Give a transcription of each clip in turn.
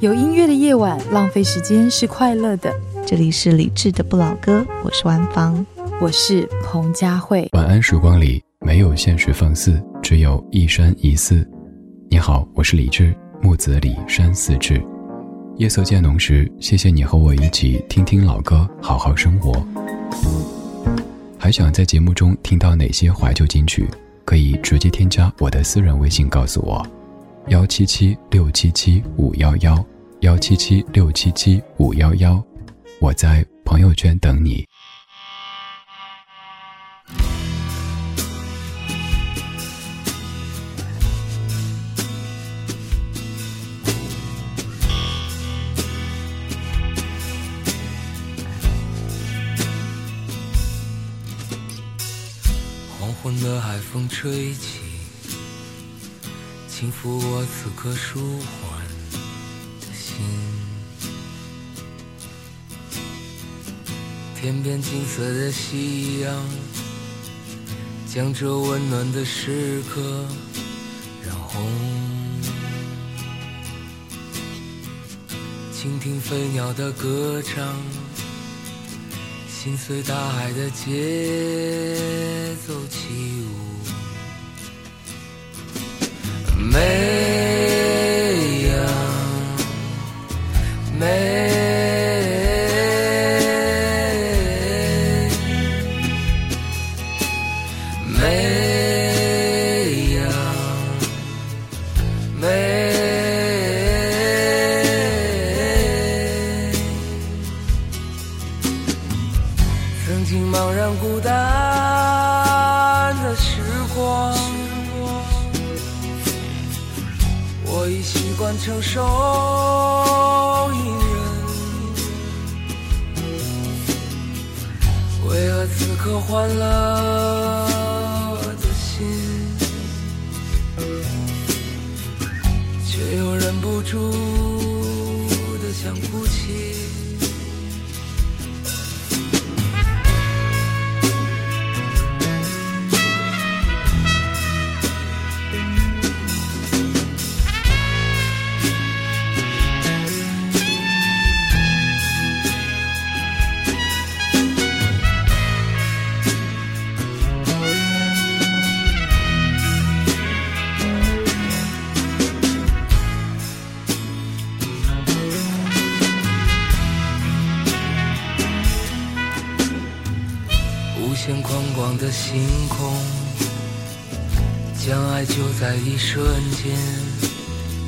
有音乐的夜晚，浪费时间是快乐的。这里是理智的不老歌，我是万芳，我是彭佳慧。晚安时光里没有现实放肆，只有一山一寺。你好，我是李智，木子李山寺志。夜色渐浓时，谢谢你和我一起听听老歌，好好生活。还想在节目中听到哪些怀旧金曲？可以直接添加我的私人微信告诉我，幺七七六七七五幺幺，幺七七六七七五幺幺，我在朋友圈等你。黄昏的海风吹起，轻抚我此刻舒缓的心。天边金色的夕阳，将这温暖的时刻染红。倾听飞鸟的歌唱。心随大海的节奏起舞，美呀美。在一瞬间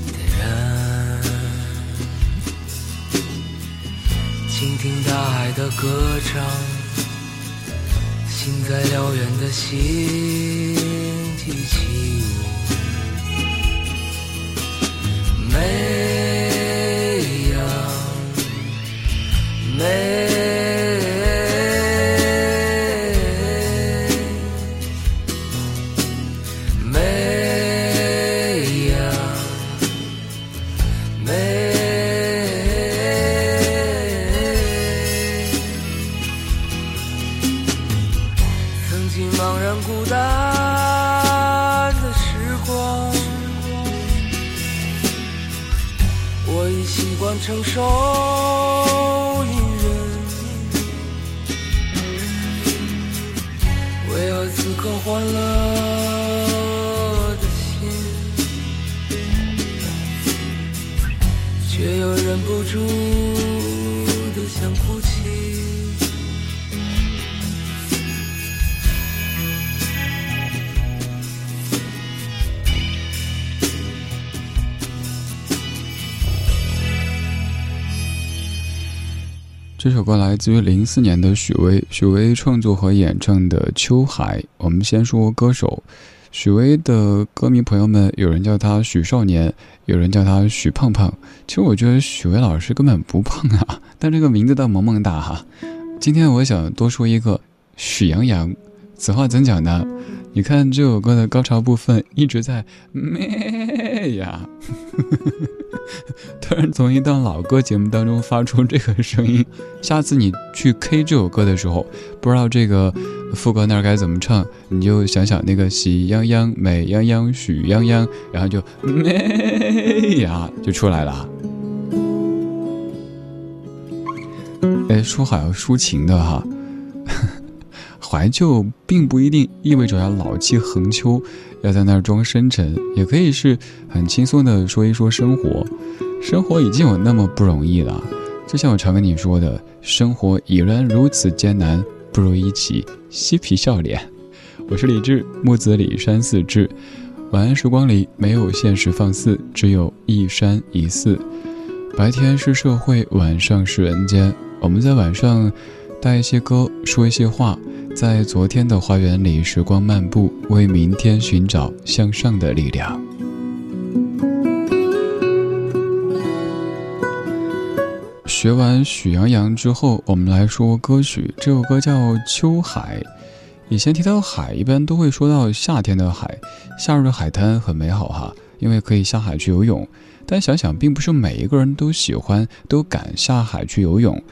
点燃。倾听大海的歌唱，心在辽远的星际起舞。每这首歌来自于零四年的许巍，许巍创作和演唱的《秋海》。我们先说歌手，许巍的歌迷朋友们，有人叫他许少年，有人叫他许胖胖。其实我觉得许巍老师根本不胖啊，但这个名字倒萌萌哒哈。今天我想多说一个许阳阳，此话怎讲呢？你看这首歌的高潮部分一直在咩 哎呀。突然从一档老歌节目当中发出这个声音。下次你去 k 这首歌的时候不知道这个副歌那儿该怎么唱你就想想那个喜羊羊美羊羊许羊羊然后就哎呀就出来了。哎说好要抒情的哈。怀旧并不一定意味着要老气横秋，要在那儿装深沉，也可以是很轻松的说一说生活。生活已经有那么不容易了，就像我常跟你说的，生活已然如此艰难，不如一起嬉皮笑脸。我是李志，木子李山寺志。晚安时光里没有现实放肆，只有一山一寺。白天是社会，晚上是人间。我们在晚上带一些歌，说一些话。在昨天的花园里，时光漫步，为明天寻找向上的力量。学完喜羊羊之后，我们来说歌曲。这首歌叫《秋海》。以前提到海，一般都会说到夏天的海，夏日的海滩很美好哈，因为可以下海去游泳。但想想，并不是每一个人都喜欢、都敢下海去游泳。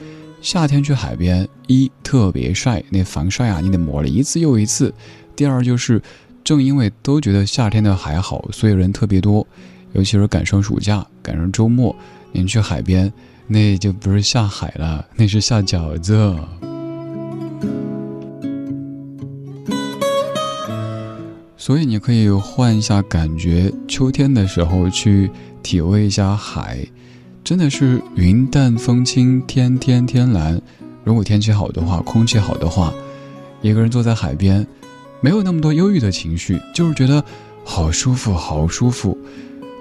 夏天去海边，一特别晒，那防晒啊，你得抹了一次又一次。第二就是，正因为都觉得夏天的海好，所以人特别多。尤其是赶上暑假，赶上周末，您去海边，那就不是下海了，那是下饺子。所以你可以换一下感觉，秋天的时候去体味一下海。真的是云淡风轻，天天天蓝。如果天气好的话，空气好的话，一个人坐在海边，没有那么多忧郁的情绪，就是觉得好舒服，好舒服。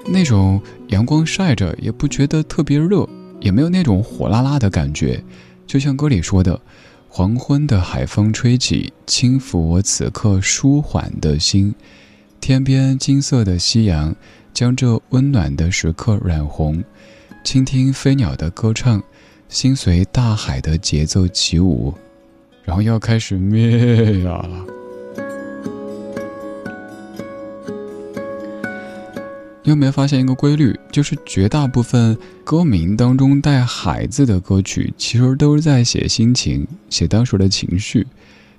那种阳光晒着，也不觉得特别热，也没有那种火辣辣的感觉。就像歌里说的：“黄昏的海风吹起，轻抚我此刻舒缓的心。天边金色的夕阳，将这温暖的时刻染红。”倾听飞鸟的歌唱，心随大海的节奏起舞，然后要开始灭呀。你有没有发现一个规律？就是绝大部分歌名当中带“海”字的歌曲，其实都是在写心情，写当时的情绪。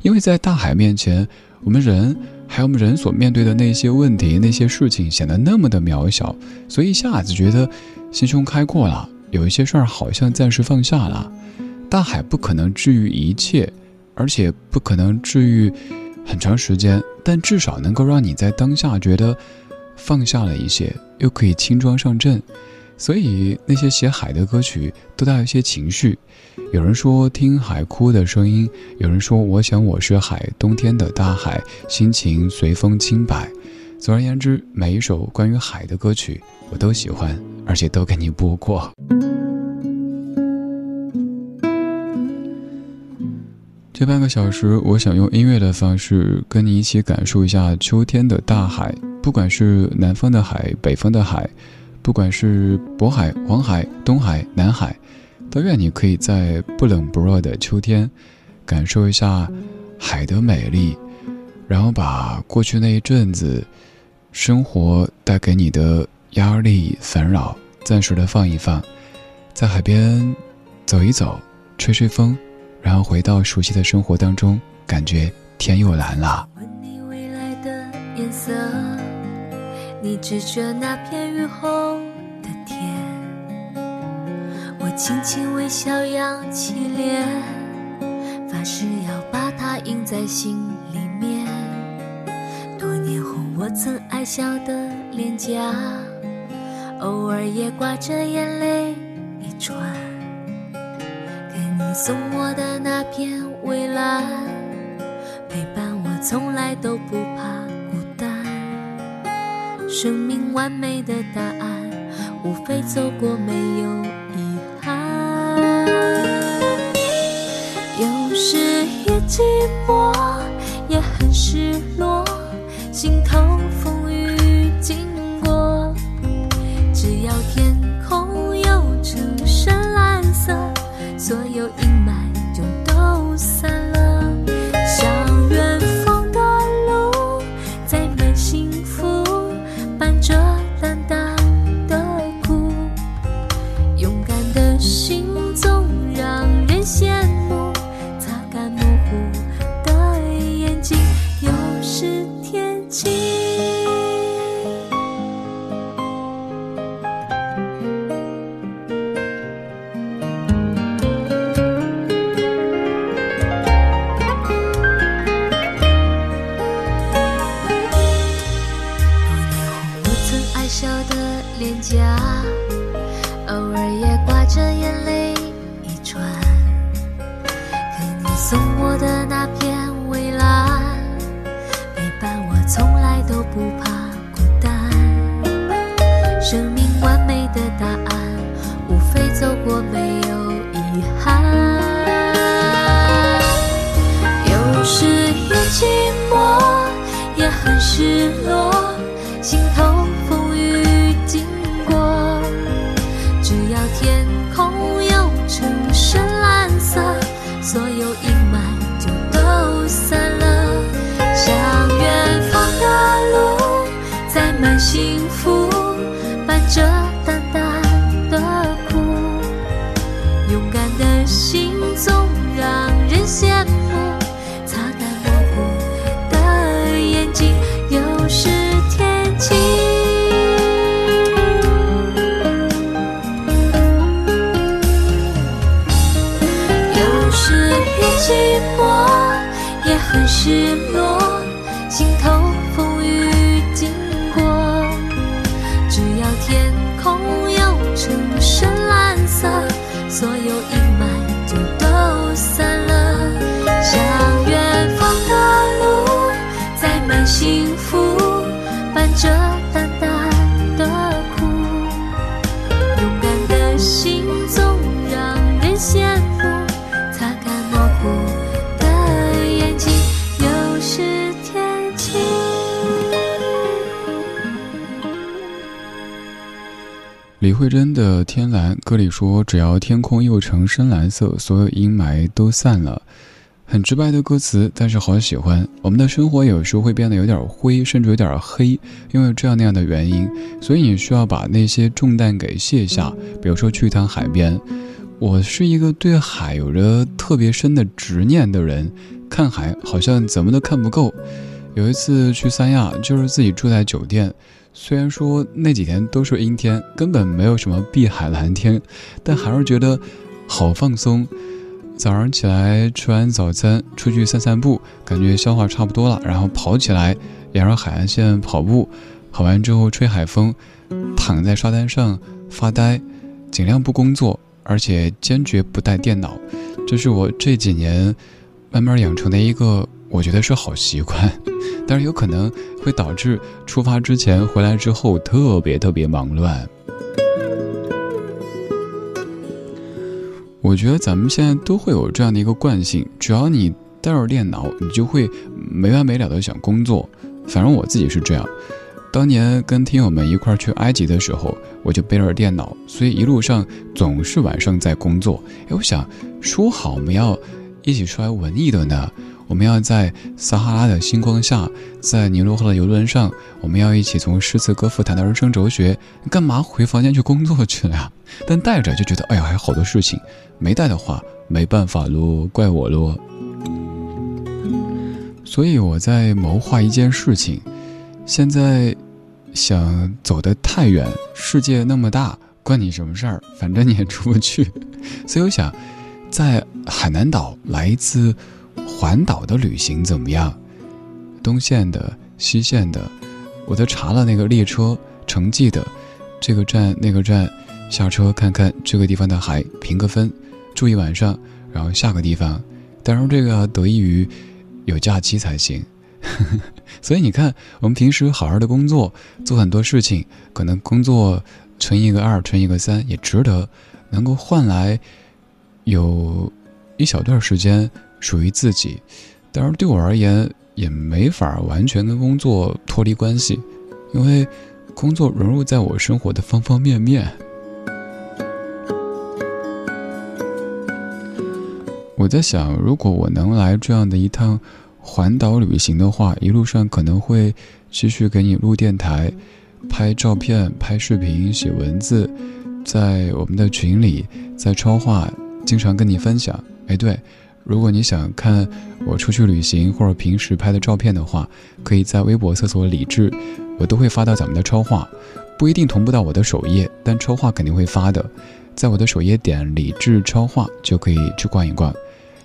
因为在大海面前，我们人还有我们人所面对的那些问题、那些事情，显得那么的渺小，所以一下子觉得。心胸开阔了，有一些事儿好像暂时放下了。大海不可能治愈一切，而且不可能治愈很长时间，但至少能够让你在当下觉得放下了一些，又可以轻装上阵。所以那些写海的歌曲都带有一些情绪。有人说听海哭的声音，有人说我想我是海，冬天的大海，心情随风轻摆。总而言之，每一首关于海的歌曲，我都喜欢，而且都给你播过。这半个小时，我想用音乐的方式跟你一起感受一下秋天的大海。不管是南方的海、北方的海，不管是渤海、黄海、东海、南海，都愿你可以在不冷不热的秋天，感受一下海的美丽，然后把过去那一阵子。生活带给你的压力、烦扰，暂时的放一放，在海边走一走，吹吹风，然后回到熟悉的生活当中，感觉天又蓝了。你未来的颜色，你指着那片雨后的天，我轻轻微笑，扬起脸，发誓要把它印在心里面。多年后。我曾爱笑的脸颊，偶尔也挂着眼泪一串。给你送我的那片蔚蓝，陪伴我从来都不怕。生命完美的答案，无非走过没有遗憾。有时也寂寞，也很失落。心头送我的那片蔚蓝，陪伴我从来都不怕孤单。生命完美的答案，无非走过没有遗憾。有时也寂寞，也很失落，心头幸福，伴着淡淡的苦。勇敢的心总让人羡慕，擦干模糊的眼睛，又是天晴。有时也寂寞，也很失落，慧珍的《天蓝》歌里说：“只要天空又成深蓝色，所有阴霾都散了。”很直白的歌词，但是好喜欢。我们的生活有时候会变得有点灰，甚至有点黑，因为这样那样的原因，所以你需要把那些重担给卸下。比如说去一趟海边，我是一个对海有着特别深的执念的人，看海好像怎么都看不够。有一次去三亚，就是自己住在酒店。虽然说那几天都是阴天，根本没有什么碧海蓝天，但还是觉得好放松。早上起来吃完早餐，出去散散步，感觉消化差不多了，然后跑起来，沿着海岸线跑步，跑完之后吹海风，躺在沙滩上发呆，尽量不工作，而且坚决不带电脑，这是我这几年慢慢养成的一个，我觉得是好习惯，但是有可能会导致出发之前回来之后特别特别忙乱。我觉得咱们现在都会有这样的一个惯性，只要你带着电脑，你就会没完没了的想工作。反正我自己是这样。当年跟听友们一块儿去埃及的时候，我就背着电脑，所以一路上总是晚上在工作。哎，我想说好我们要一起出来文艺的呢，我们要在撒哈拉的星光下，在尼罗河的游轮上，我们要一起从诗词歌赋谈到人生哲学。干嘛回房间去工作去了呀？但带着就觉得，哎呀，还有好多事情。没带的话，没办法喽，怪我喽。所以我在谋划一件事情，现在想走得太远，世界那么大，关你什么事儿？反正你也出不去。所以我想，在海南岛来一次环岛的旅行怎么样？东线的、西线的，我都查了那个列车城际的，这个站那个站，下车看看这个地方的海，评个分。住一晚上，然后下个地方，当然这个得益于有假期才行。所以你看，我们平时好好的工作，做很多事情，可能工作乘一个二，乘一个三也值得，能够换来有一小段时间属于自己。当然对我而言，也没法完全跟工作脱离关系，因为工作融入在我生活的方方面面。我在想，如果我能来这样的一趟环岛旅行的话，一路上可能会继续给你录电台、拍照片、拍视频、写文字，在我们的群里，在超话，经常跟你分享。哎，对，如果你想看我出去旅行或者平时拍的照片的话，可以在微博搜索“李志”，我都会发到咱们的超话，不一定同步到我的首页，但超话肯定会发的。在我的首页点“李志超话”就可以去逛一逛。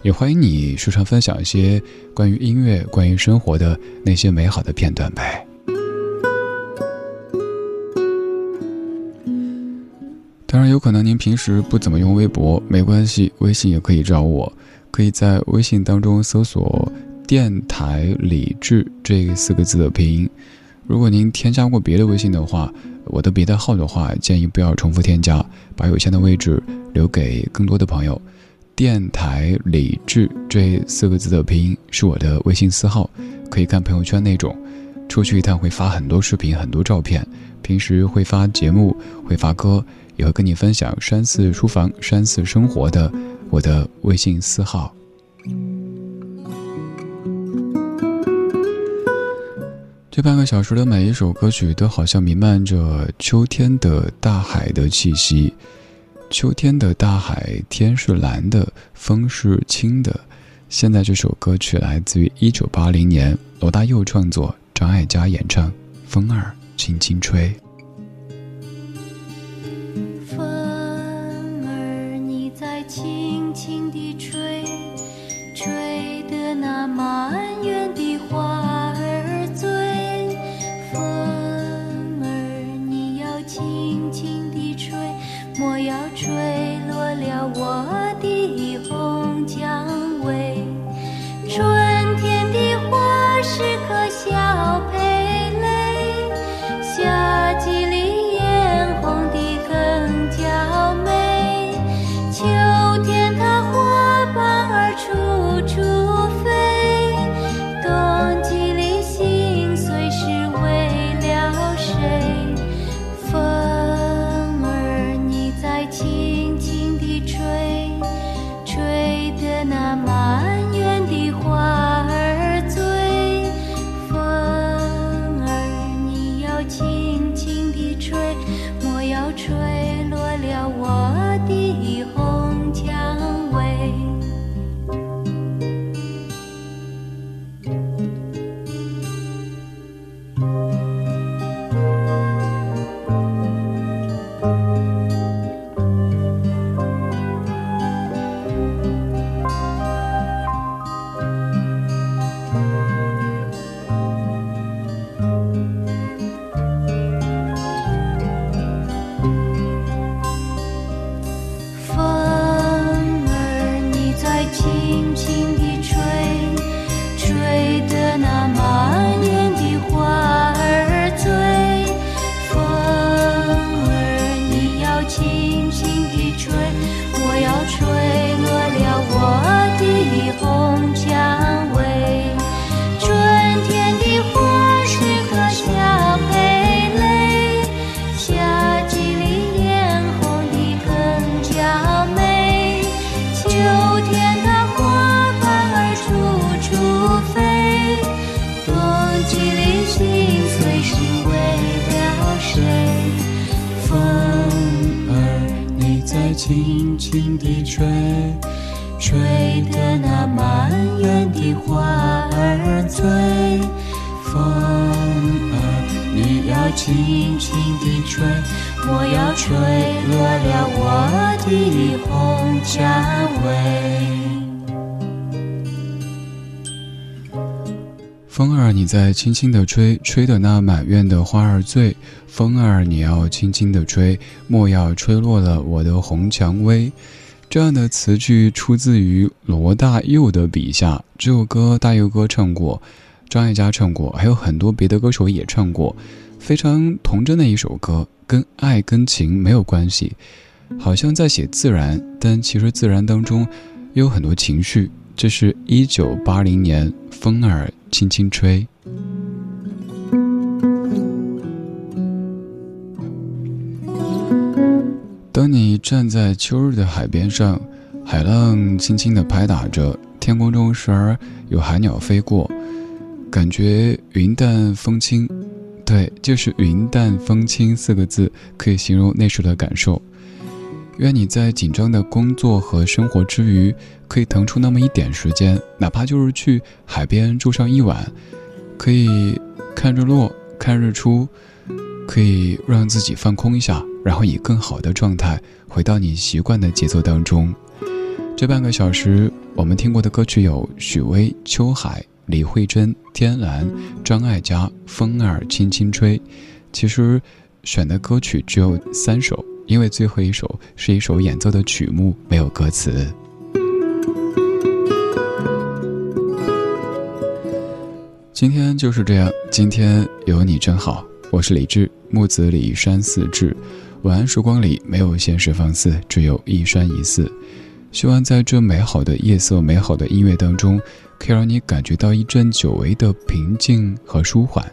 也欢迎你时常分享一些关于音乐、关于生活的那些美好的片段呗。当然，有可能您平时不怎么用微博，没关系，微信也可以找我，可以在微信当中搜索“电台理智”这四个字的拼音。如果您添加过别的微信的话，我的别的号的话，建议不要重复添加，把有限的位置留给更多的朋友。电台理智这四个字的拼音是我的微信私号，可以看朋友圈那种。出去一趟会发很多视频、很多照片，平时会发节目、会发歌，也会跟你分享山寺书房、山寺生活的我的微信私号。这半个小时的每一首歌曲都好像弥漫着秋天的大海的气息。秋天的大海，天是蓝的，风是轻的。现在这首歌曲来自于一九八零年，罗大佑创作，张艾嘉演唱，《风儿轻轻吹》。得要吹落了我的红轻轻地吹，吹得那满院的花儿醉。风儿你要轻轻地吹，莫要吹落了我的红蔷薇。这样的词句出自于罗大佑的笔下，这首歌大佑哥唱过，张艾嘉唱过，还有很多别的歌手也唱过，非常童真的一首歌，跟爱跟情没有关系，好像在写自然，但其实自然当中也有很多情绪。这是一九八零年，风儿轻轻吹。当你站在秋日的海边上，海浪轻轻地拍打着，天空中时而有海鸟飞过，感觉云淡风轻。对，就是云淡风轻四个字可以形容那时的感受。愿你在紧张的工作和生活之余，可以腾出那么一点时间，哪怕就是去海边住上一晚，可以看日落、看日出，可以让自己放空一下，然后以更好的状态回到你习惯的节奏当中。这半个小时，我们听过的歌曲有许巍《秋海》、李慧珍《天蓝》、张艾嘉《风儿轻轻吹》。其实选的歌曲只有三首。因为最后一首是一首演奏的曲目，没有歌词。今天就是这样，今天有你真好。我是李志，木子李山寺志。晚安时光里没有现实放肆，只有一山一寺。希望在这美好的夜色、美好的音乐当中，可以让你感觉到一阵久违的平静和舒缓。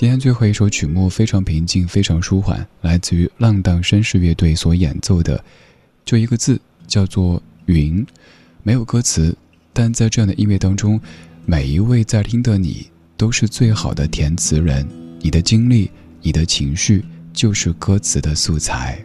今天最后一首曲目非常平静，非常舒缓，来自于浪荡绅士乐队所演奏的，就一个字，叫做“云”，没有歌词，但在这样的音乐当中，每一位在听的你都是最好的填词人，你的经历，你的情绪，就是歌词的素材。